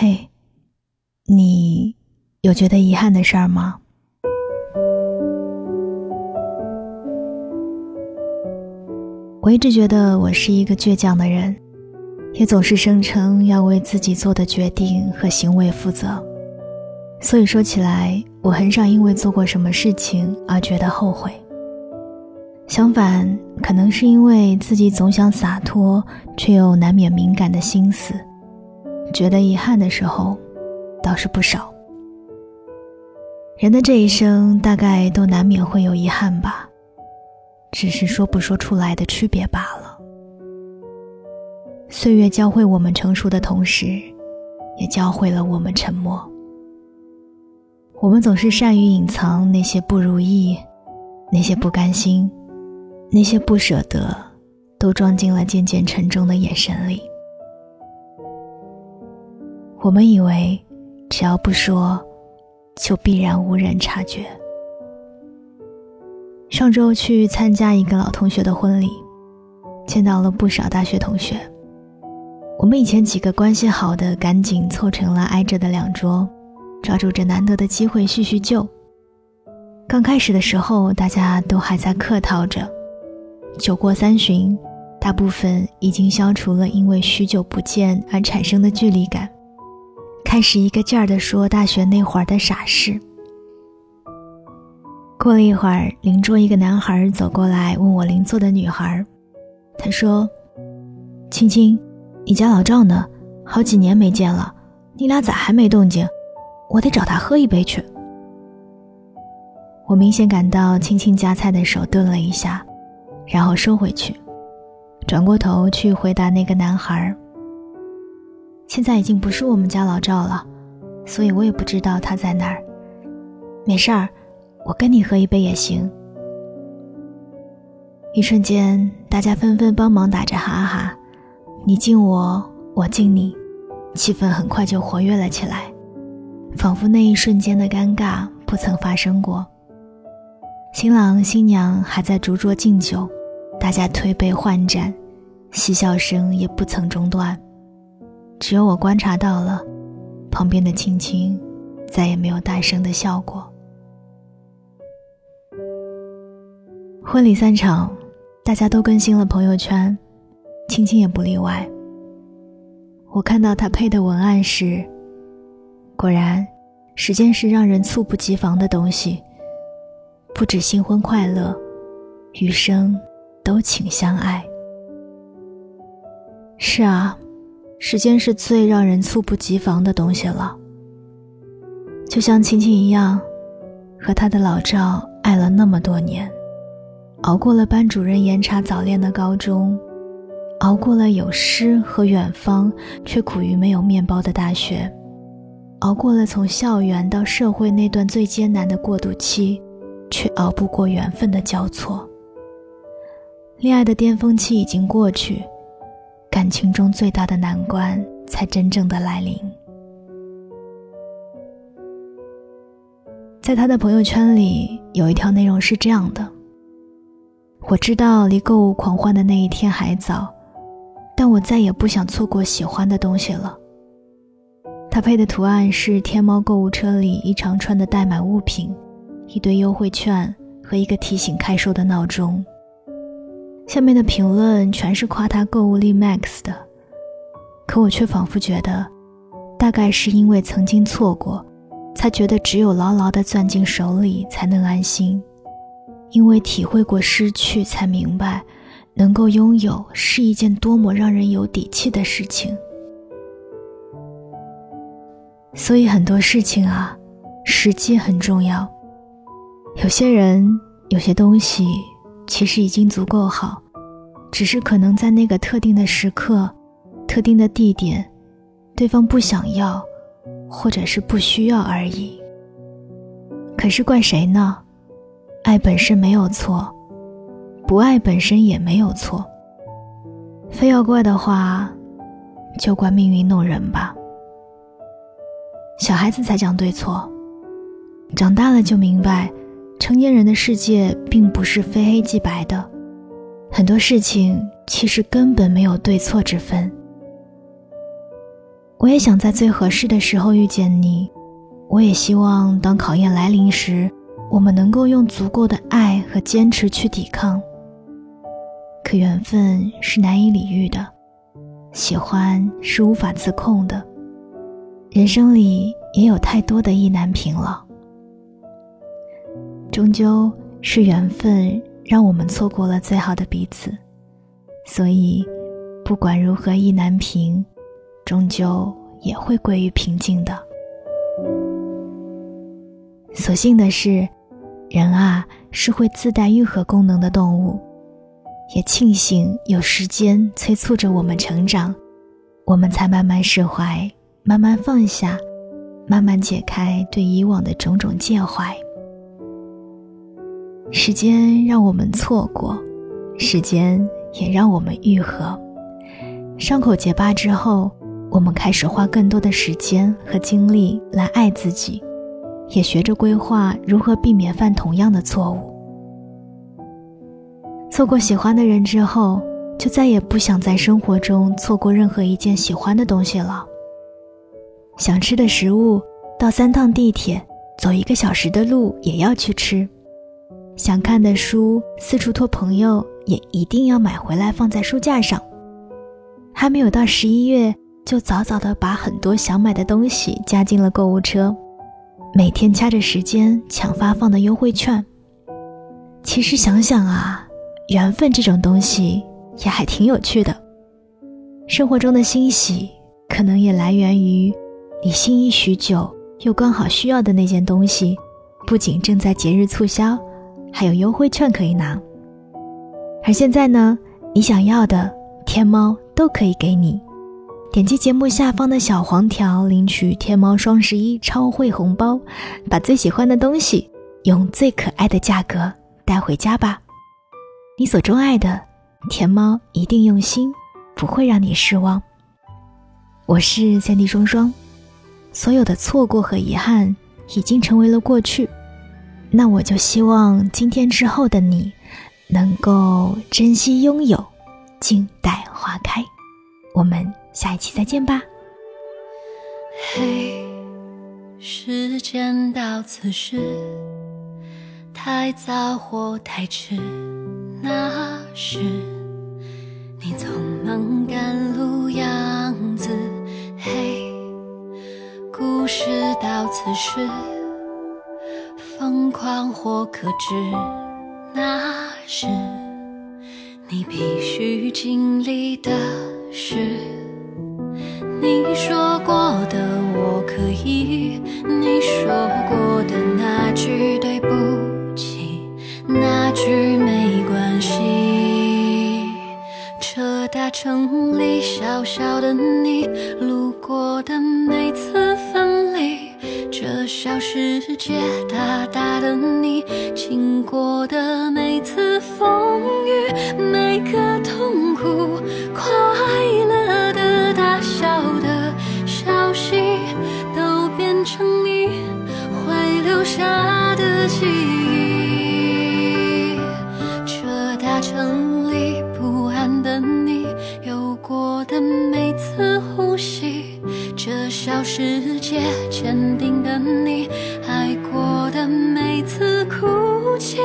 嘿，你有觉得遗憾的事儿吗？我一直觉得我是一个倔强的人，也总是声称要为自己做的决定和行为负责。所以说起来，我很少因为做过什么事情而觉得后悔。相反，可能是因为自己总想洒脱，却又难免敏感的心思，觉得遗憾的时候倒是不少。人的这一生大概都难免会有遗憾吧，只是说不说出来的区别罢了。岁月教会我们成熟的同时，也教会了我们沉默。我们总是善于隐藏那些不如意，那些不甘心。那些不舍得，都装进了渐渐沉重的眼神里。我们以为，只要不说，就必然无人察觉。上周去参加一个老同学的婚礼，见到了不少大学同学。我们以前几个关系好的，赶紧凑成了挨着的两桌，抓住这难得的机会叙叙旧。刚开始的时候，大家都还在客套着。酒过三巡，大部分已经消除了因为许久不见而产生的距离感，开始一个劲儿地说大学那会儿的傻事。过了一会儿，邻桌一个男孩走过来问我邻座的女孩，他说：“青青，你家老赵呢？好几年没见了，你俩咋还没动静？我得找他喝一杯去。”我明显感到青青夹菜的手顿了一下。然后收回去，转过头去回答那个男孩。现在已经不是我们家老赵了，所以我也不知道他在哪儿。没事儿，我跟你喝一杯也行。一瞬间，大家纷纷帮忙打着哈哈，你敬我，我敬你，气氛很快就活跃了起来，仿佛那一瞬间的尴尬不曾发生过。新郎新娘还在逐桌敬酒。大家推杯换盏，嬉笑声也不曾中断。只有我观察到了，旁边的青青再也没有大声的笑过。婚礼散场，大家都更新了朋友圈，青青也不例外。我看到他配的文案时，果然，时间是让人猝不及防的东西。不止新婚快乐，余生。都请相爱。是啊，时间是最让人猝不及防的东西了。就像青青一样，和他的老赵爱了那么多年，熬过了班主任严查早恋的高中，熬过了有诗和远方却苦于没有面包的大学，熬过了从校园到社会那段最艰难的过渡期，却熬不过缘分的交错。恋爱的巅峰期已经过去，感情中最大的难关才真正的来临。在他的朋友圈里，有一条内容是这样的：“我知道离购物狂欢的那一天还早，但我再也不想错过喜欢的东西了。”他配的图案是天猫购物车里一长串的代买物品，一堆优惠券和一个提醒开售的闹钟。下面的评论全是夸他购物力 max 的，可我却仿佛觉得，大概是因为曾经错过，才觉得只有牢牢地攥进手里才能安心；因为体会过失去，才明白，能够拥有是一件多么让人有底气的事情。所以很多事情啊，时机很重要。有些人，有些东西。其实已经足够好，只是可能在那个特定的时刻、特定的地点，对方不想要，或者是不需要而已。可是怪谁呢？爱本身没有错，不爱本身也没有错。非要怪的话，就怪命运弄人吧。小孩子才讲对错，长大了就明白。成年人的世界并不是非黑即白的，很多事情其实根本没有对错之分。我也想在最合适的时候遇见你，我也希望当考验来临时，我们能够用足够的爱和坚持去抵抗。可缘分是难以理喻的，喜欢是无法自控的，人生里也有太多的意难平了。终究是缘分让我们错过了最好的彼此，所以不管如何意难平，终究也会归于平静的。所幸的是，人啊是会自带愈合功能的动物，也庆幸有时间催促着我们成长，我们才慢慢释怀，慢慢放下，慢慢解开对以往的种种介怀。时间让我们错过，时间也让我们愈合。伤口结疤之后，我们开始花更多的时间和精力来爱自己，也学着规划如何避免犯同样的错误。错过喜欢的人之后，就再也不想在生活中错过任何一件喜欢的东西了。想吃的食物，到三趟地铁，走一个小时的路也要去吃。想看的书，四处托朋友，也一定要买回来放在书架上。还没有到十一月，就早早的把很多想买的东西加进了购物车，每天掐着时间抢发放的优惠券。其实想想啊，缘分这种东西也还挺有趣的。生活中的欣喜，可能也来源于你心仪许久又刚好需要的那件东西，不仅正在节日促销。还有优惠券可以拿，而现在呢，你想要的天猫都可以给你。点击节目下方的小黄条领取天猫双十一超惠红包，把最喜欢的东西用最可爱的价格带回家吧。你所钟爱的天猫一定用心，不会让你失望。我是三 D 双双，所有的错过和遗憾已经成为了过去。那我就希望今天之后的你，能够珍惜拥有，静待花开。我们下一期再见吧。嘿，时间到此时，太早或太迟，那是你匆忙赶路样子。嘿，故事到此时。疯狂或克制，那是你必须经历的事。你说过的我可以，你说过的那句对不起，那句没关系。车大城里小小的你，路过的每次。小世界，大大的你，经过的每次风雨，每个痛苦、快乐的、大笑的消息，都变成你会留下的记忆。这大城里不安的你，有过的每次呼吸，这小世界。你爱过的每次哭泣，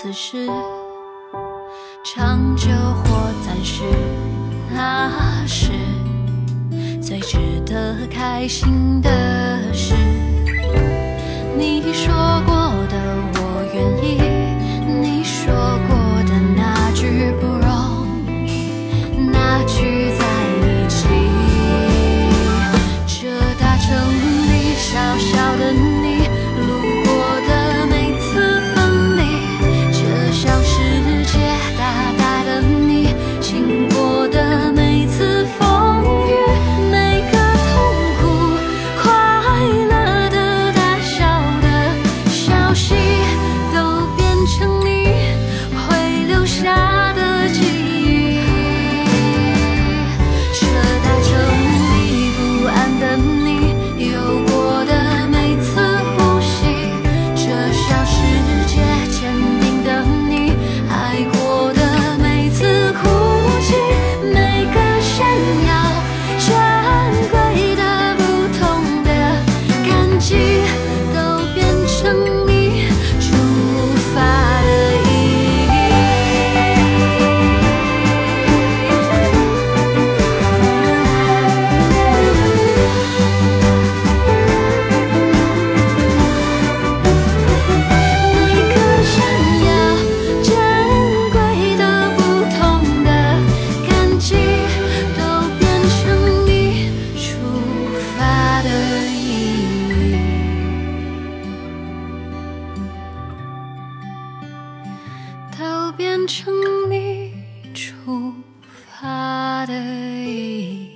此时，长久或暂时，那是最值得开心的事。你说过的，我愿意。变成你出发的意义。